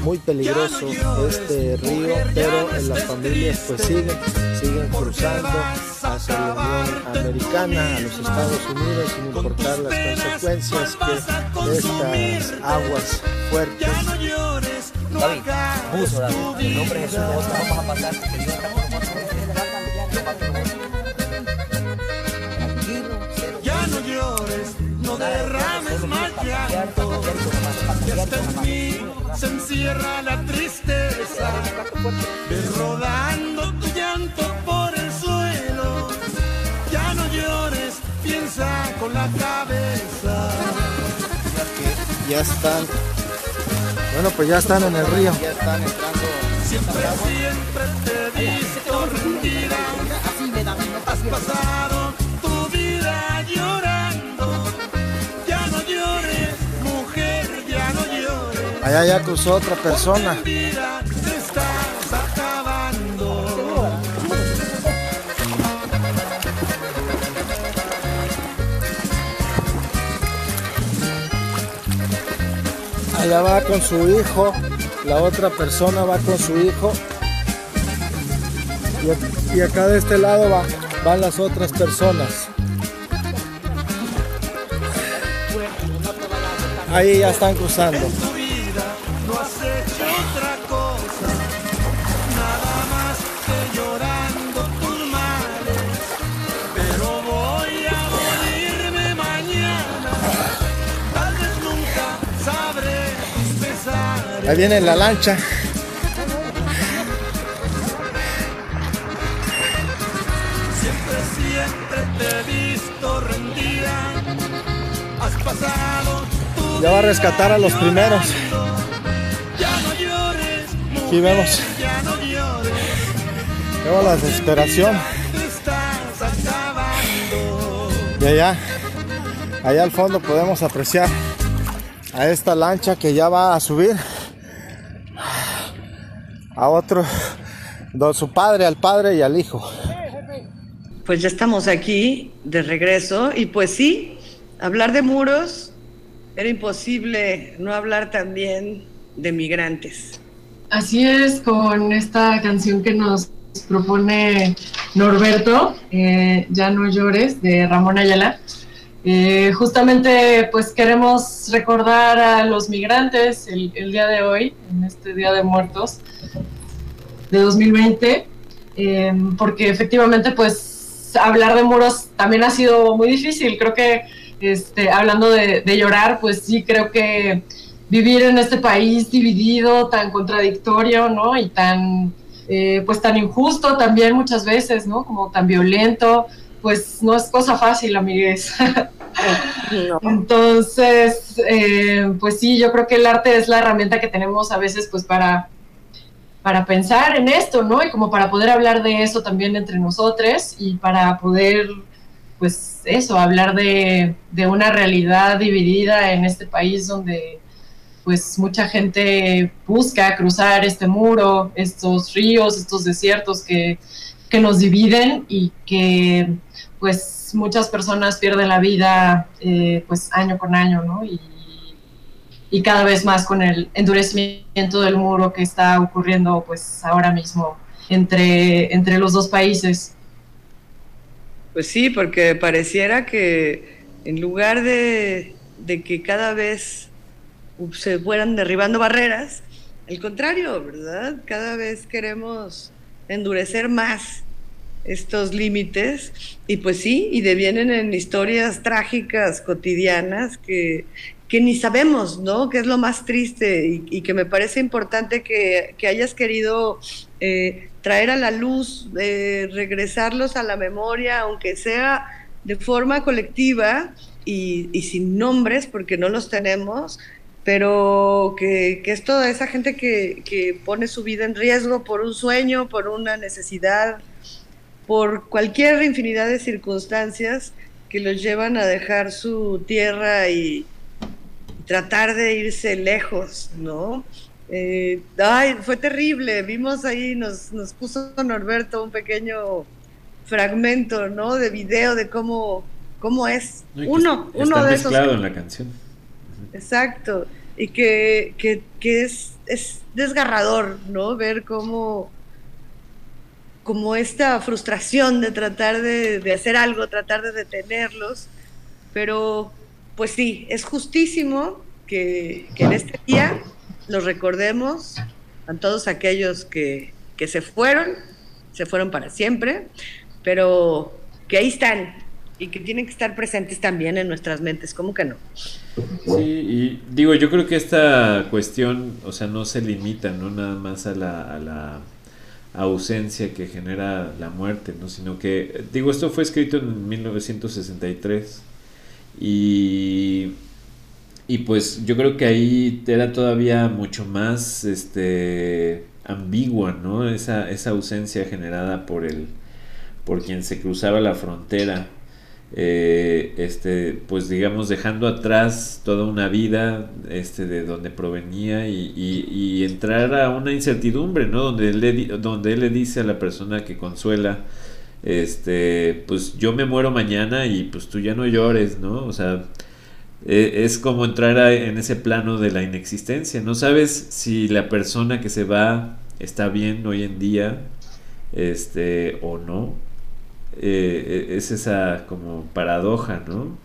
muy peligroso este río, pero en las familias pues siguen, siguen cruzando hacia la Unión Americana, a los Estados Unidos, sin importar las consecuencias que estas aguas fuertes. David. Ya no llores, no derrames más llanto que hasta en mí se encierra la tristeza. Ves rodando tu llanto por el suelo, ya no llores, piensa con la cabeza. Ya están. Bueno, pues ya están en el río. Ya están entrando. Siempre, siempre te he visto rendida. Has pasado Allá ya cruzó otra persona. Allá va con su hijo. La otra persona va con su hijo. Y acá de este lado va- van las otras personas. Ahí ya están cruzando. Ahí viene la lancha. Siempre, siempre te he visto rendida, has pasado tu Ya va a rescatar a los primeros. ya no llores, Aquí vemos. ya no llores. Vemos la desesperación. Y allá, allá al fondo podemos apreciar a esta lancha que ya va a subir a otro, don su padre, al padre y al hijo. Pues ya estamos aquí de regreso y pues sí, hablar de muros era imposible no hablar también de migrantes. Así es, con esta canción que nos propone Norberto, eh, Ya no llores, de Ramón Ayala. Eh, justamente, pues queremos recordar a los migrantes el, día de hoy, en este Día de Muertos de 2020, eh, porque efectivamente, pues hablar de muros también ha sido muy difícil. Creo que, este, hablando de, de llorar, pues sí, creo que vivir en este país dividido, tan contradictorio, ¿no? Y tan, eh, pues tan injusto también muchas veces, ¿no? Como tan violento, pues no es cosa fácil, amigues. Entonces, eh, pues sí, yo creo que el arte es la herramienta que tenemos a veces, pues para para pensar en esto, ¿no? Y como para poder hablar de eso también entre nosotros y para poder, pues eso, hablar de, de una realidad dividida en este país donde pues mucha gente busca cruzar este muro, estos ríos, estos desiertos que, que nos dividen y que pues muchas personas pierden la vida eh, pues año con año, ¿no? Y, y cada vez más con el endurecimiento del muro que está ocurriendo pues ahora mismo entre, entre los dos países. Pues sí, porque pareciera que en lugar de, de que cada vez se fueran derribando barreras, al contrario, ¿verdad? Cada vez queremos endurecer más estos límites y pues sí, y devienen en historias trágicas, cotidianas, que, que ni sabemos, ¿no? Que es lo más triste y, que me parece importante que, que hayas querido eh, traer a la luz, eh, regresarlos a la memoria, aunque sea de forma colectiva y, y, sin nombres, porque no los tenemos, pero que, que es toda esa gente que, que pone su vida en riesgo por un sueño, por una necesidad, por cualquier infinidad de circunstancias que los llevan a dejar su tierra y, tratar de irse lejos, ¿no? Eh, ay, fue terrible, vimos ahí, nos, nos puso Norberto un pequeño fragmento, ¿no? De video de cómo, cómo es. No, uno, está uno de esos. mezclado en la canción. Exacto. Y que, que, que es, es desgarrador, ¿no? Ver cómo, como esta frustración de tratar de, de hacer algo, tratar de detenerlos, pero pues sí, es justísimo que, en este día los recordemos a todos aquellos que, que, se fueron, se fueron para siempre, pero que ahí están, y que tienen que estar presentes también en nuestras mentes, ¿cómo que no? Sí, y digo, yo creo que esta cuestión, o sea, no se limita, ¿no? Nada más a la ausencia que genera la muerte, ¿no? Sino que, digo, esto fue escrito en 1963 y, y pues yo creo que ahí era todavía mucho más, este, ambigua, ¿no? Esa, esa ausencia generada por el, por quien se cruzaba la frontera eh, este, pues digamos, dejando atrás toda una vida este, de donde provenía y, y, entrar a una incertidumbre, ¿no? Donde él, le, donde él le dice a la persona que consuela, este, pues yo me muero mañana y pues tú ya no llores, ¿no? O sea, e, es como entrar en ese plano de la inexistencia, no sabes si la persona que se va está bien hoy en día, este, o no, eh, es esa como paradoja, ¿no?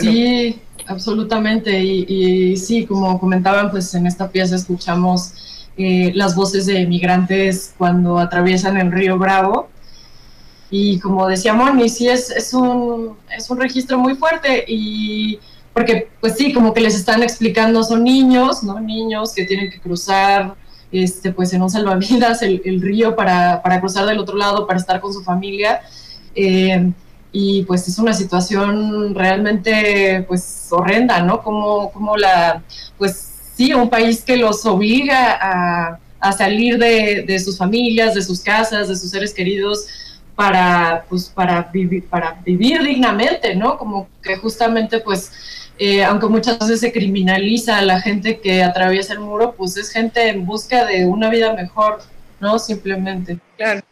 Sí, absolutamente. Y, sí, como comentaban, pues en esta pieza escuchamos eh, las voces de migrantes cuando atraviesan el río Bravo. Y como decía Moni, sí es, es, un, es un registro muy fuerte y porque pues sí, como que les están explicando, son niños, ¿no? Niños que tienen que cruzar este, pues en un salvavidas el, río para, cruzar del otro lado, para estar con su familia. Eh, y pues es una situación realmente pues horrenda, ¿no? Como, como la, pues sí, un país que los obliga a, salir de, sus familias, de sus casas, de sus seres queridos, para, pues, para, vivir, para vivir dignamente, ¿no? Como que justamente pues eh, aunque muchas veces se criminaliza a la gente que atraviesa el muro, pues es gente en busca de una vida mejor, ¿no? Simplemente. Claro.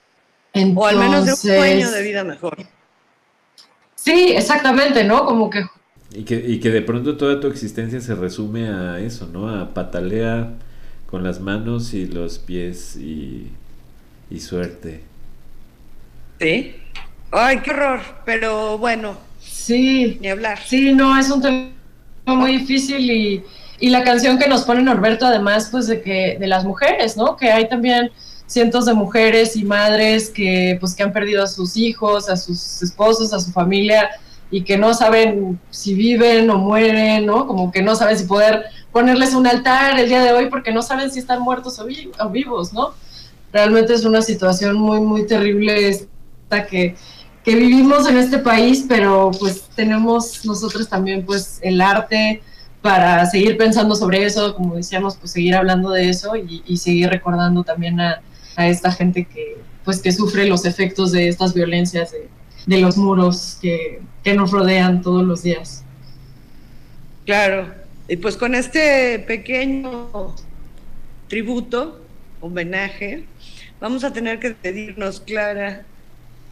o al menos de un sueño de vida mejor. Sí, exactamente, ¿no? Como que... Y que, y que de pronto toda tu existencia se resume a eso, ¿no? A patalea con las manos y los pies y, y suerte. Sí. Ay, qué horror, pero bueno. Sí. Ni hablar. Sí, no, es un tema muy difícil y, y, la canción que nos pone Norberto además pues de que de las mujeres, ¿no? Que hay también cientos de mujeres y madres que pues que han perdido a sus hijos, a sus esposos, a su familia y que no saben si viven o mueren, ¿no? Como que no saben si poder ponerles un altar el día de hoy porque no saben si están muertos o, o vivos, ¿no? Realmente es una situación muy, muy terrible esta que, que vivimos en este país, pero pues tenemos nosotros también pues el arte para seguir pensando sobre eso, como decíamos, pues seguir hablando de eso y, seguir recordando también a, esta gente que pues que sufre los efectos de estas violencias de, los muros que, que nos rodean todos los días. Claro, y pues con este pequeño tributo, homenaje, vamos a tener que pedirnos, Clara,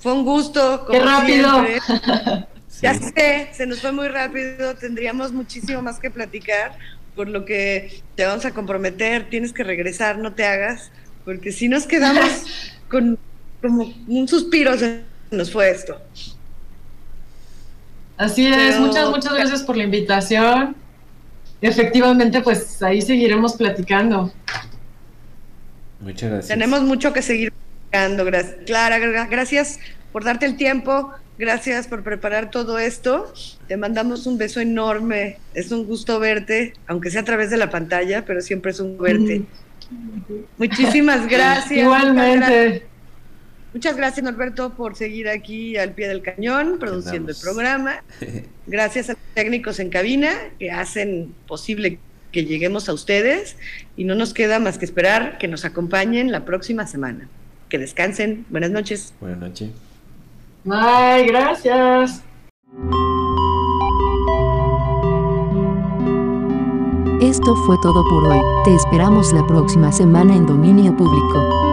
fue un gusto. Qué rápido. Ya sé, se nos fue muy rápido. Tendríamos muchísimo más que platicar, por lo que te vamos a comprometer. Tienes que regresar, no te hagas, porque si nos quedamos con como un suspiro, se nos fue esto. Así es, muchas, muchas gracias por la invitación. Efectivamente, pues ahí seguiremos platicando. Muchas gracias. Tenemos mucho que seguir Clara, gracias por darte el tiempo, gracias por preparar todo esto. Te mandamos un beso enorme. Es un gusto verte, aunque sea a través de la pantalla, pero siempre es un verte. Muchísimas gracias. Igualmente. Muchas gracias, Norberto, por seguir aquí al pie del cañón, produciendo el programa. Gracias a los técnicos en cabina que hacen posible que lleguemos a ustedes y no nos queda más que esperar que nos acompañen la próxima semana que descansen. Buenas noches. Buenas noches. Bye, gracias. Esto fue todo por hoy. Te esperamos la próxima semana en Dominio Público.